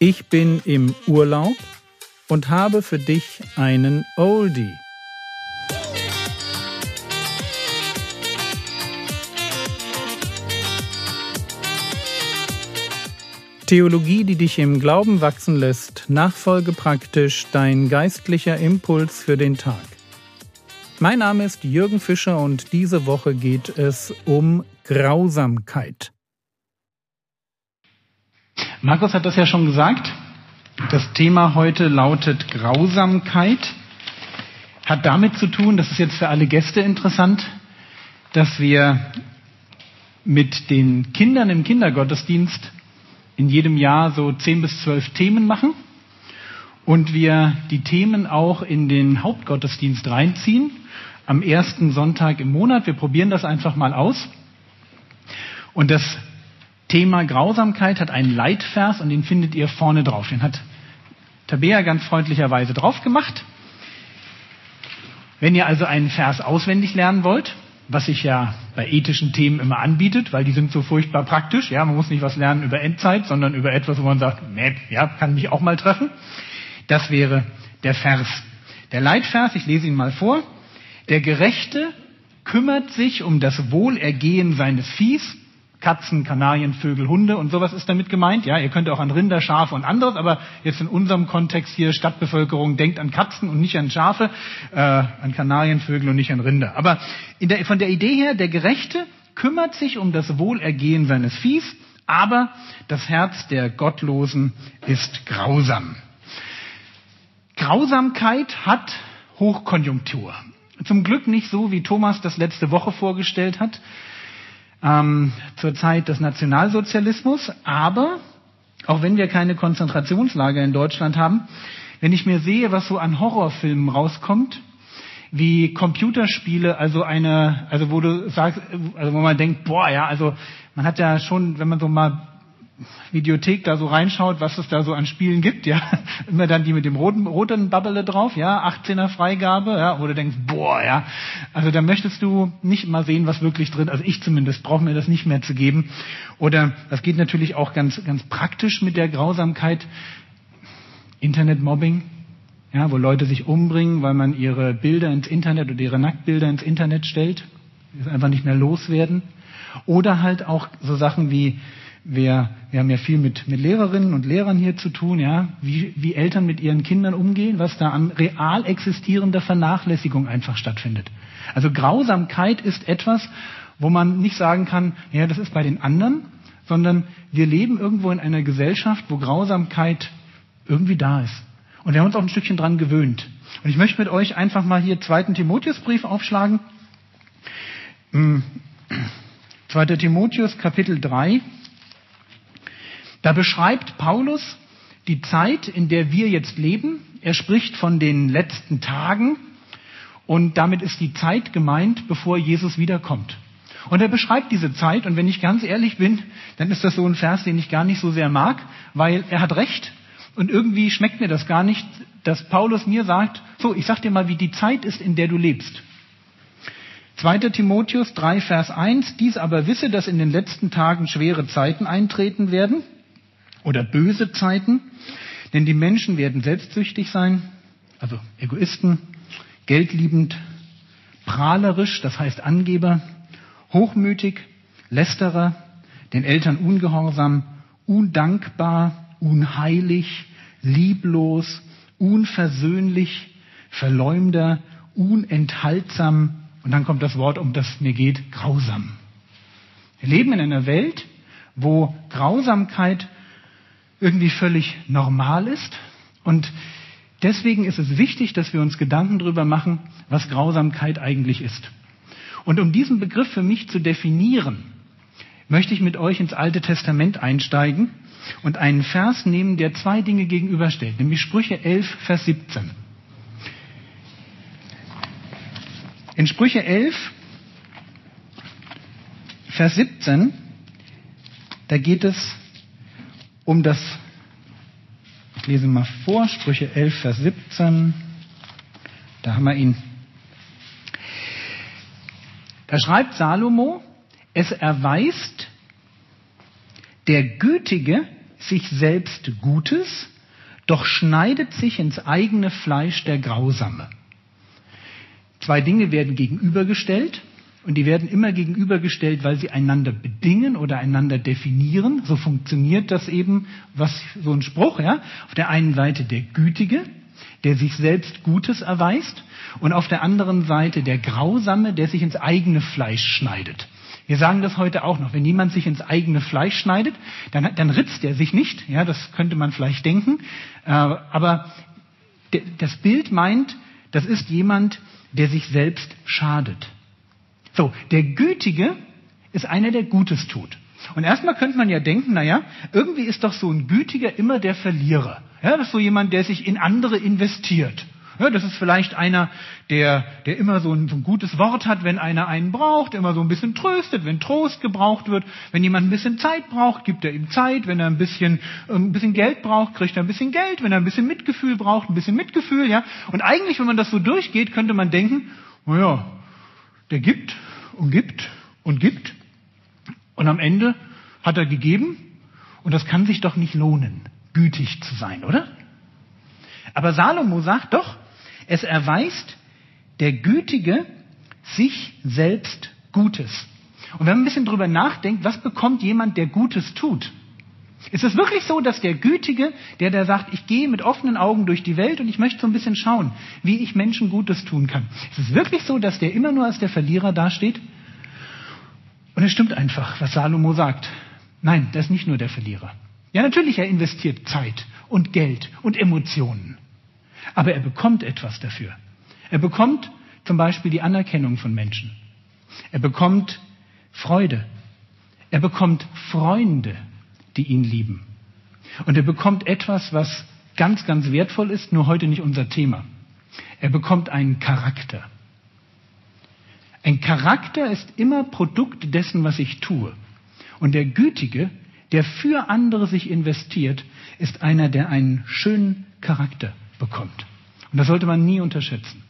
Ich bin im Urlaub und habe für dich einen Oldie. Theologie, die dich im Glauben wachsen lässt, nachfolge praktisch dein geistlicher Impuls für den Tag. Mein Name ist Jürgen Fischer und diese Woche geht es um Grausamkeit. Markus hat das ja schon gesagt. Das Thema heute lautet Grausamkeit. Hat damit zu tun, das ist jetzt für alle Gäste interessant, dass wir mit den Kindern im Kindergottesdienst in jedem Jahr so zehn bis zwölf Themen machen und wir die Themen auch in den Hauptgottesdienst reinziehen am ersten Sonntag im Monat. Wir probieren das einfach mal aus. Und das Thema Grausamkeit hat einen Leitvers und den findet ihr vorne drauf. Den hat Tabea ganz freundlicherweise drauf gemacht. Wenn ihr also einen Vers auswendig lernen wollt, was sich ja bei ethischen Themen immer anbietet, weil die sind so furchtbar praktisch. Ja, man muss nicht was lernen über Endzeit, sondern über etwas, wo man sagt, nee, ja, kann mich auch mal treffen. Das wäre der Vers. Der Leitvers, ich lese ihn mal vor. Der Gerechte kümmert sich um das Wohlergehen seines Viehs Katzen, Kanarien, Vögel, Hunde und sowas ist damit gemeint. Ja, ihr könnt auch an Rinder, Schafe und anderes, aber jetzt in unserem Kontext hier Stadtbevölkerung denkt an Katzen und nicht an Schafe, äh, an Kanarien, Vögel und nicht an Rinder. Aber der, von der Idee her, der Gerechte kümmert sich um das Wohlergehen seines Viehs, aber das Herz der Gottlosen ist grausam. Grausamkeit hat Hochkonjunktur. Zum Glück nicht so, wie Thomas das letzte Woche vorgestellt hat, ähm, zur Zeit des Nationalsozialismus. Aber auch wenn wir keine Konzentrationslager in Deutschland haben, wenn ich mir sehe, was so an Horrorfilmen rauskommt, wie Computerspiele, also eine, also wo du sagst, also wo man denkt, boah, ja, also man hat ja schon, wenn man so mal Videothek da so reinschaut, was es da so an Spielen gibt, ja, immer dann die mit dem roten, roten Bubble drauf, ja, 18er Freigabe, ja, wo du denkst, boah, ja, also da möchtest du nicht mal sehen, was wirklich drin, also ich zumindest brauche mir das nicht mehr zu geben. Oder das geht natürlich auch ganz, ganz praktisch mit der Grausamkeit, Internetmobbing, ja, wo Leute sich umbringen, weil man ihre Bilder ins Internet oder ihre Nacktbilder ins Internet stellt, die einfach nicht mehr loswerden. Oder halt auch so Sachen wie wir, wir haben ja viel mit, mit Lehrerinnen und Lehrern hier zu tun, ja, wie, wie Eltern mit ihren Kindern umgehen, was da an real existierender Vernachlässigung einfach stattfindet. Also Grausamkeit ist etwas, wo man nicht sagen kann, ja, das ist bei den anderen, sondern wir leben irgendwo in einer Gesellschaft, wo Grausamkeit irgendwie da ist. Und wir haben uns auch ein Stückchen dran gewöhnt. Und ich möchte mit euch einfach mal hier zweiten Timotheusbrief aufschlagen. 2. Hm. Timotheus Kapitel 3, da beschreibt Paulus die Zeit, in der wir jetzt leben. Er spricht von den letzten Tagen und damit ist die Zeit gemeint, bevor Jesus wiederkommt. Und er beschreibt diese Zeit und wenn ich ganz ehrlich bin, dann ist das so ein Vers, den ich gar nicht so sehr mag, weil er hat recht und irgendwie schmeckt mir das gar nicht, dass Paulus mir sagt, so, ich sag dir mal, wie die Zeit ist, in der du lebst. 2. Timotheus 3, Vers 1, dies aber wisse, dass in den letzten Tagen schwere Zeiten eintreten werden oder böse Zeiten, denn die Menschen werden selbstsüchtig sein, also Egoisten, geldliebend, prahlerisch, das heißt Angeber, hochmütig, lästerer, den Eltern ungehorsam, undankbar, unheilig, lieblos, unversöhnlich, Verleumder, unenthaltsam und dann kommt das Wort, um das mir geht, grausam. Wir leben in einer Welt, wo Grausamkeit irgendwie völlig normal ist. Und deswegen ist es wichtig, dass wir uns Gedanken darüber machen, was Grausamkeit eigentlich ist. Und um diesen Begriff für mich zu definieren, möchte ich mit euch ins Alte Testament einsteigen und einen Vers nehmen, der zwei Dinge gegenüberstellt, nämlich Sprüche 11, Vers 17. In Sprüche 11, Vers 17, da geht es um das, ich lese mal vor, Sprüche 11, Vers 17, da haben wir ihn. Da schreibt Salomo, es erweist der Gütige sich selbst Gutes, doch schneidet sich ins eigene Fleisch der Grausame. Zwei Dinge werden gegenübergestellt und die werden immer gegenübergestellt, weil sie einander bedingen oder einander definieren. So funktioniert das eben, was so ein Spruch, ja. Auf der einen Seite der Gütige, der sich selbst Gutes erweist und auf der anderen Seite der Grausame, der sich ins eigene Fleisch schneidet. Wir sagen das heute auch noch. Wenn jemand sich ins eigene Fleisch schneidet, dann, dann ritzt er sich nicht. Ja, das könnte man vielleicht denken. Äh, aber das Bild meint, das ist jemand, der sich selbst schadet. So, der Gütige ist einer, der Gutes tut. Und erstmal könnte man ja denken, naja, irgendwie ist doch so ein Gütiger immer der Verlierer. Ja, das ist so jemand, der sich in andere investiert. Ja, das ist vielleicht einer, der, der immer so ein, so ein gutes Wort hat, wenn einer einen braucht, immer so ein bisschen tröstet, wenn Trost gebraucht wird. Wenn jemand ein bisschen Zeit braucht, gibt er ihm Zeit. Wenn er ein bisschen, ein bisschen Geld braucht, kriegt er ein bisschen Geld. Wenn er ein bisschen Mitgefühl braucht, ein bisschen Mitgefühl. Ja. Und eigentlich, wenn man das so durchgeht, könnte man denken, naja, der gibt und gibt und gibt. Und am Ende hat er gegeben. Und das kann sich doch nicht lohnen, gütig zu sein, oder? Aber Salomo sagt doch, es erweist der Gütige sich selbst Gutes. Und wenn man ein bisschen drüber nachdenkt, was bekommt jemand, der Gutes tut? Ist es wirklich so, dass der Gütige, der da sagt, ich gehe mit offenen Augen durch die Welt und ich möchte so ein bisschen schauen, wie ich Menschen Gutes tun kann? Ist es wirklich so, dass der immer nur als der Verlierer dasteht? Und es stimmt einfach, was Salomo sagt. Nein, der ist nicht nur der Verlierer. Ja, natürlich, er investiert Zeit und Geld und Emotionen. Aber er bekommt etwas dafür. Er bekommt zum Beispiel die Anerkennung von Menschen. Er bekommt Freude. Er bekommt Freunde, die ihn lieben. Und er bekommt etwas, was ganz, ganz wertvoll ist, nur heute nicht unser Thema. Er bekommt einen Charakter. Ein Charakter ist immer Produkt dessen, was ich tue. Und der Gütige, der für andere sich investiert, ist einer, der einen schönen Charakter bekommt. Und das sollte man nie unterschätzen.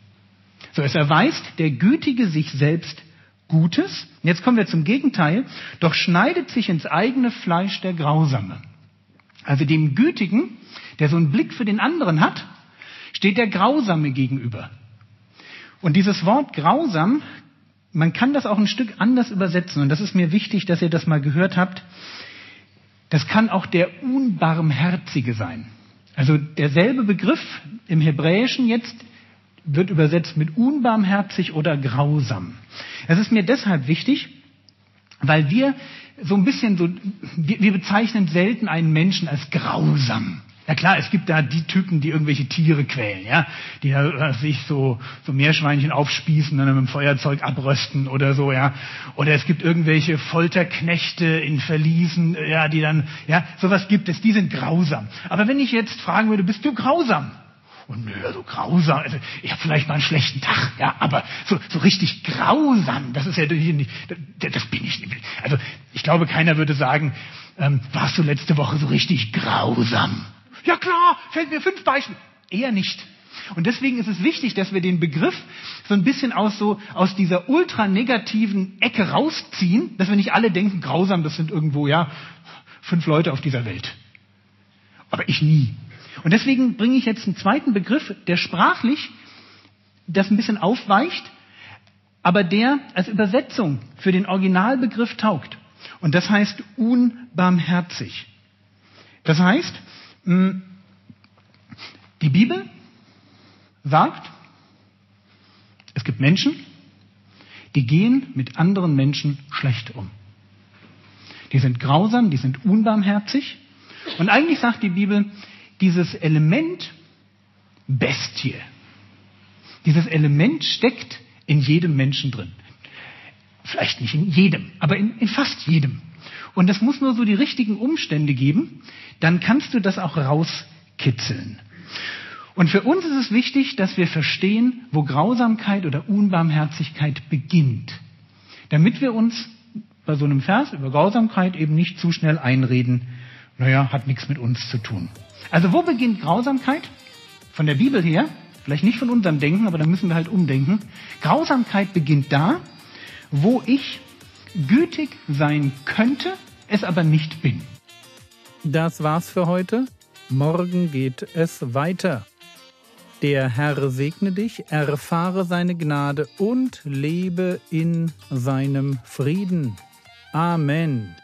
So, es erweist der Gütige sich selbst Gutes. Jetzt kommen wir zum Gegenteil. Doch schneidet sich ins eigene Fleisch der Grausame. Also dem Gütigen, der so einen Blick für den anderen hat, steht der Grausame gegenüber. Und dieses Wort grausam, man kann das auch ein Stück anders übersetzen. Und das ist mir wichtig, dass ihr das mal gehört habt. Das kann auch der Unbarmherzige sein. Also derselbe Begriff im Hebräischen jetzt wird übersetzt mit unbarmherzig oder grausam. Das ist mir deshalb wichtig, weil wir so ein bisschen so, wir, wir bezeichnen selten einen Menschen als grausam. Ja klar, es gibt da die Typen, die irgendwelche Tiere quälen, ja, die da sich so, so Meerschweinchen aufspießen und dann mit dem Feuerzeug abrösten oder so, ja. Oder es gibt irgendwelche Folterknechte in Verliesen, ja, die dann, ja, sowas gibt es, die sind grausam. Aber wenn ich jetzt fragen würde, bist du grausam? Und nö, so grausam, also ich habe vielleicht mal einen schlechten Tag, ja, aber so, so richtig grausam, das ist ja nicht, das bin ich nicht. Also ich glaube, keiner würde sagen, ähm, warst du letzte Woche so richtig grausam? Ja klar, fällt mir fünf Beispiele. Eher nicht. Und deswegen ist es wichtig, dass wir den Begriff so ein bisschen aus, so, aus dieser ultra negativen Ecke rausziehen, dass wir nicht alle denken, grausam, das sind irgendwo, ja, fünf Leute auf dieser Welt. Aber ich nie. Und deswegen bringe ich jetzt einen zweiten Begriff, der sprachlich das ein bisschen aufweicht, aber der als Übersetzung für den Originalbegriff taugt. Und das heißt unbarmherzig. Das heißt, hm. Die Bibel sagt, es gibt Menschen, die gehen mit anderen Menschen schlecht um. Die sind grausam, die sind unbarmherzig. Und eigentlich sagt die Bibel, dieses Element Bestie, dieses Element steckt in jedem Menschen drin. Vielleicht nicht in jedem, aber in, in fast jedem. Und es muss nur so die richtigen Umstände geben, dann kannst du das auch rauskitzeln. Und für uns ist es wichtig, dass wir verstehen, wo Grausamkeit oder Unbarmherzigkeit beginnt. Damit wir uns bei so einem Vers über Grausamkeit eben nicht zu schnell einreden, naja, hat nichts mit uns zu tun. Also wo beginnt Grausamkeit? Von der Bibel her, vielleicht nicht von unserem Denken, aber da müssen wir halt umdenken. Grausamkeit beginnt da, wo ich gütig sein könnte, es aber nicht bin. Das war's für heute. Morgen geht es weiter. Der Herr segne dich, erfahre seine Gnade und lebe in seinem Frieden. Amen.